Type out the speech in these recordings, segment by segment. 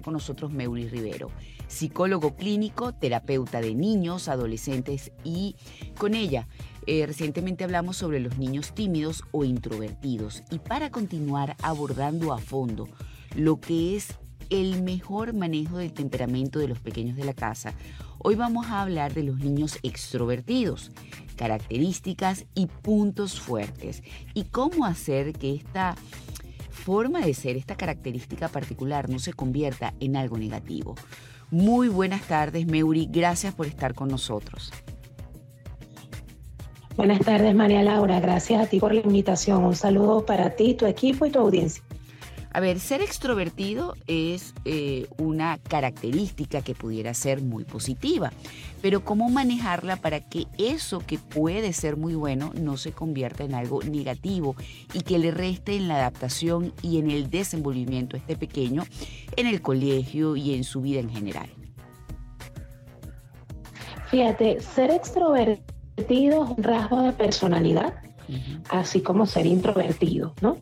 con nosotros Meuli Rivero, psicólogo clínico, terapeuta de niños, adolescentes y con ella. Eh, recientemente hablamos sobre los niños tímidos o introvertidos y para continuar abordando a fondo lo que es el mejor manejo del temperamento de los pequeños de la casa, hoy vamos a hablar de los niños extrovertidos, características y puntos fuertes y cómo hacer que esta forma de ser, esta característica particular no se convierta en algo negativo. Muy buenas tardes, Meuri, gracias por estar con nosotros. Buenas tardes, María Laura. Gracias a ti por la invitación. Un saludo para ti, tu equipo y tu audiencia. A ver, ser extrovertido es eh, una característica que pudiera ser muy positiva, pero ¿cómo manejarla para que eso que puede ser muy bueno no se convierta en algo negativo y que le reste en la adaptación y en el desenvolvimiento a este pequeño en el colegio y en su vida en general? Fíjate, ser extrovertido es un rasgo de personalidad, así como ser introvertido, ¿no?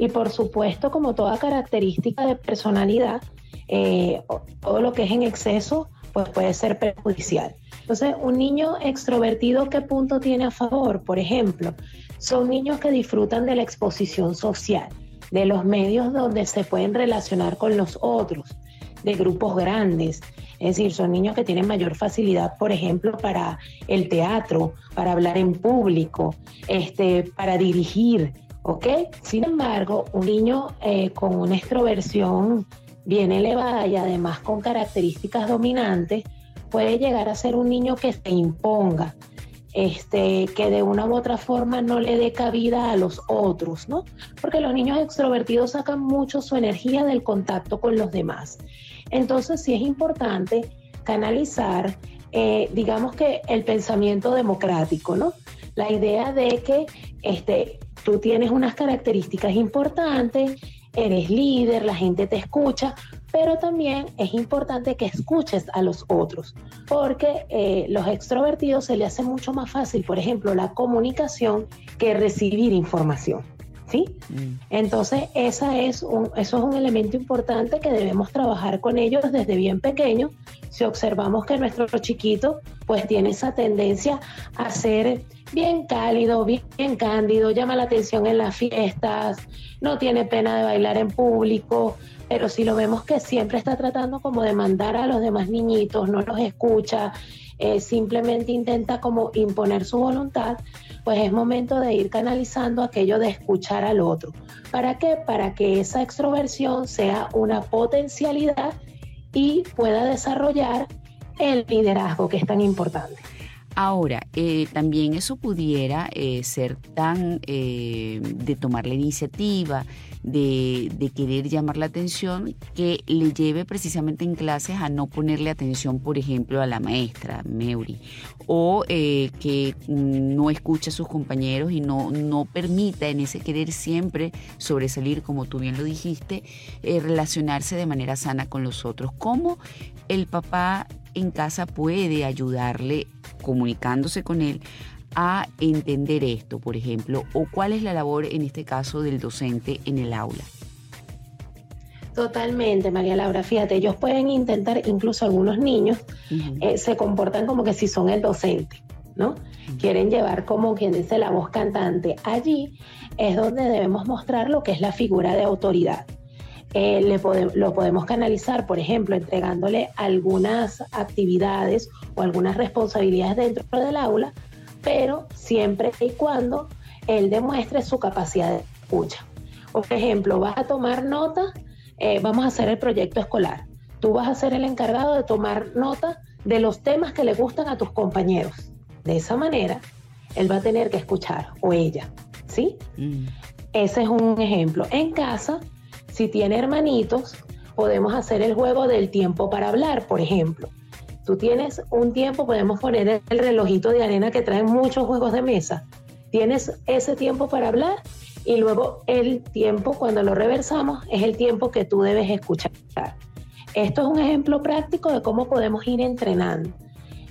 Y por supuesto, como toda característica de personalidad, eh, todo lo que es en exceso, pues puede ser perjudicial. Entonces, un niño extrovertido, ¿qué punto tiene a favor? Por ejemplo, son niños que disfrutan de la exposición social, de los medios donde se pueden relacionar con los otros, de grupos grandes, es decir, son niños que tienen mayor facilidad, por ejemplo, para el teatro, para hablar en público, este, para dirigir, ¿ok? Sin embargo, un niño eh, con una extroversión bien elevada y además con características dominantes, puede llegar a ser un niño que se imponga, este, que de una u otra forma no le dé cabida a los otros, ¿no? Porque los niños extrovertidos sacan mucho su energía del contacto con los demás. Entonces sí es importante canalizar, eh, digamos que el pensamiento democrático, ¿no? La idea de que este, tú tienes unas características importantes, eres líder, la gente te escucha, pero también es importante que escuches a los otros, porque eh, los extrovertidos se le hace mucho más fácil, por ejemplo, la comunicación que recibir información. ¿sí? Mm. Entonces, esa es un, eso es un elemento importante que debemos trabajar con ellos desde bien pequeños. Si observamos que nuestro chiquito pues tiene esa tendencia a ser bien cálido, bien, cándido, llama la atención en las fiestas, no tiene pena de bailar en público, pero si lo vemos que siempre está tratando como de mandar a los demás niñitos, no los escucha, eh, simplemente intenta como imponer su voluntad, pues es momento de ir canalizando aquello de escuchar al otro. ¿Para qué? Para que esa extroversión sea una potencialidad y pueda desarrollar el liderazgo que es tan importante. Ahora, eh, también eso pudiera eh, ser tan eh, de tomar la iniciativa, de, querer llamar la atención, que le lleve precisamente en clases a no ponerle atención, por ejemplo, a la maestra, Meuri, o que no escuche a sus compañeros y no, no permita en ese querer siempre sobresalir, como tú bien lo dijiste, relacionarse de manera sana con los otros. ¿Cómo el papá en casa puede ayudarle comunicándose con él a entender esto, por ejemplo, o cuál es la labor en este caso del docente en el aula. Totalmente, María Laura. Fíjate, ellos pueden intentar, incluso algunos niños eh, se comportan como que si son el docente, ¿no? Quieren llevar como quien dice la voz cantante. Allí es donde debemos mostrar lo que es la figura de autoridad. Eh, lo podemos canalizar, por ejemplo, entregándole algunas actividades o algunas responsabilidades dentro del aula, pero siempre y cuando él demuestre su capacidad de escucha. Por ejemplo, vas a tomar nota, eh, vamos a hacer el proyecto escolar. Tú vas a ser el encargado de tomar nota de los temas que le gustan a tus compañeros. De esa manera, él va a tener que escuchar, o ella, ¿sí? Mm. Ese es un ejemplo. En casa, si tiene hermanitos, podemos hacer el juego del tiempo para hablar, por ejemplo. Tú tienes un tiempo, podemos poner el relojito de arena que trae muchos juegos de mesa. Tienes ese tiempo para hablar y luego el tiempo, cuando lo reversamos, es el tiempo que tú debes escuchar. Esto es un ejemplo práctico de cómo podemos ir entrenando.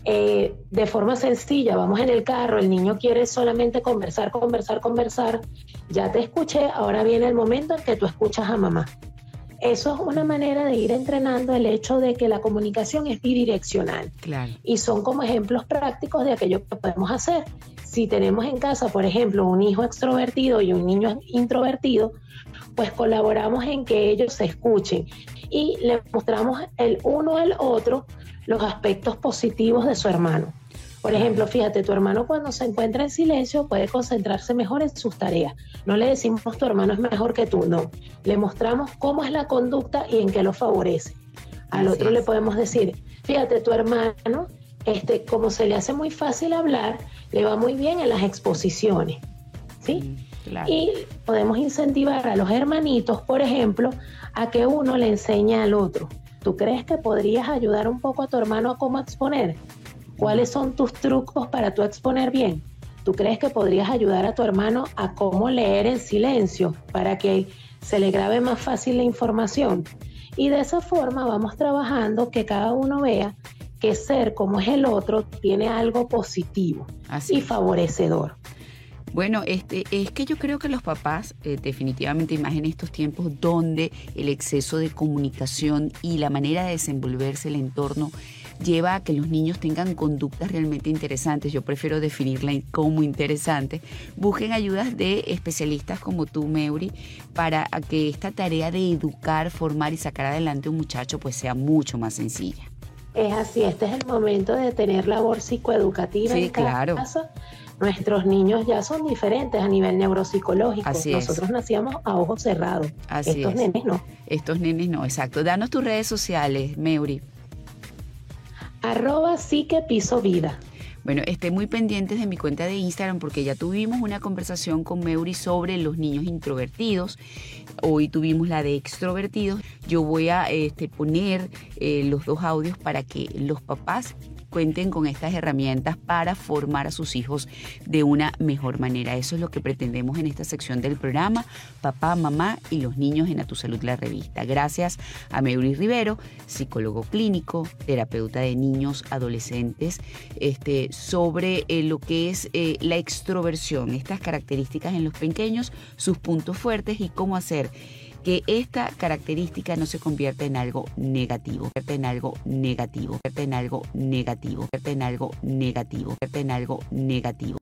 Eh, de forma sencilla, vamos en el carro, el niño quiere solamente conversar, conversar, conversar, ya te escuché, ahora viene el momento en que tú escuchas a mamá. Eso es una manera de ir entrenando el hecho de que la comunicación es bidireccional. Claro. Y son como ejemplos prácticos de aquello que podemos hacer. Si tenemos en casa, por ejemplo, un hijo extrovertido y un niño introvertido, pues colaboramos en que ellos se escuchen y le mostramos el uno al otro los aspectos positivos de su hermano. Por ejemplo, fíjate, tu hermano cuando se encuentra en silencio puede concentrarse mejor en sus tareas. No le decimos tu hermano es mejor que tú, no. Le mostramos cómo es la conducta y en qué lo favorece. Al otro le podemos decir, fíjate, tu hermano, este, como se le hace muy fácil hablar, le va muy bien en las exposiciones. ¿Sí? Mm, y podemos incentivar a los hermanitos, por ejemplo, a que uno le enseñe al otro. ¿Tú crees que podrías ayudar un poco a tu hermano a cómo exponer? ¿Cuáles son tus trucos para tú exponer bien? ¿Tú crees que podrías ayudar a tu hermano a cómo leer en silencio para que se le grabe más fácil la información? Y de esa forma vamos trabajando que cada uno vea que ser como es el otro tiene algo positivo y favorecedor. Bueno, este, es que yo creo que los papás, eh, definitivamente, más en estos tiempos donde el exceso de comunicación y la manera de desenvolverse el entorno lleva a que los niños tengan conductas realmente interesantes. Yo prefiero definirla como interesante. Busquen ayudas de especialistas como tú, Meuri, para que esta tarea de educar, formar y sacar adelante a un muchacho pues sea mucho más sencilla. Es así, este es el momento de tener labor psicoeducativa sí, en claro. Nuestros niños ya son diferentes a nivel neuropsicológico. Nosotros nacíamos a ojos cerrados. Estos nenes no. Estos nenes no, exacto. Danos tus redes sociales, Meuri arroba sí que piso vida. Bueno, esté muy pendientes de mi cuenta de Instagram porque ya tuvimos una conversación con Meuri sobre los niños introvertidos. Hoy tuvimos la de extrovertidos. Yo voy a este, poner eh, los dos audios para que los papás cuenten con estas herramientas para formar a sus hijos de una mejor manera. Eso es lo que pretendemos en esta sección del programa, papá, mamá y los niños en A Tu Salud la revista. Gracias a Meuri Rivero, psicólogo clínico, terapeuta de niños, adolescentes, este, sobre eh, lo que es eh, la extroversión, estas características en los pequeños, sus puntos fuertes y cómo hacer que esta característica no se convierta en algo negativo, en algo negativo, en algo negativo, en algo negativo, en algo negativo.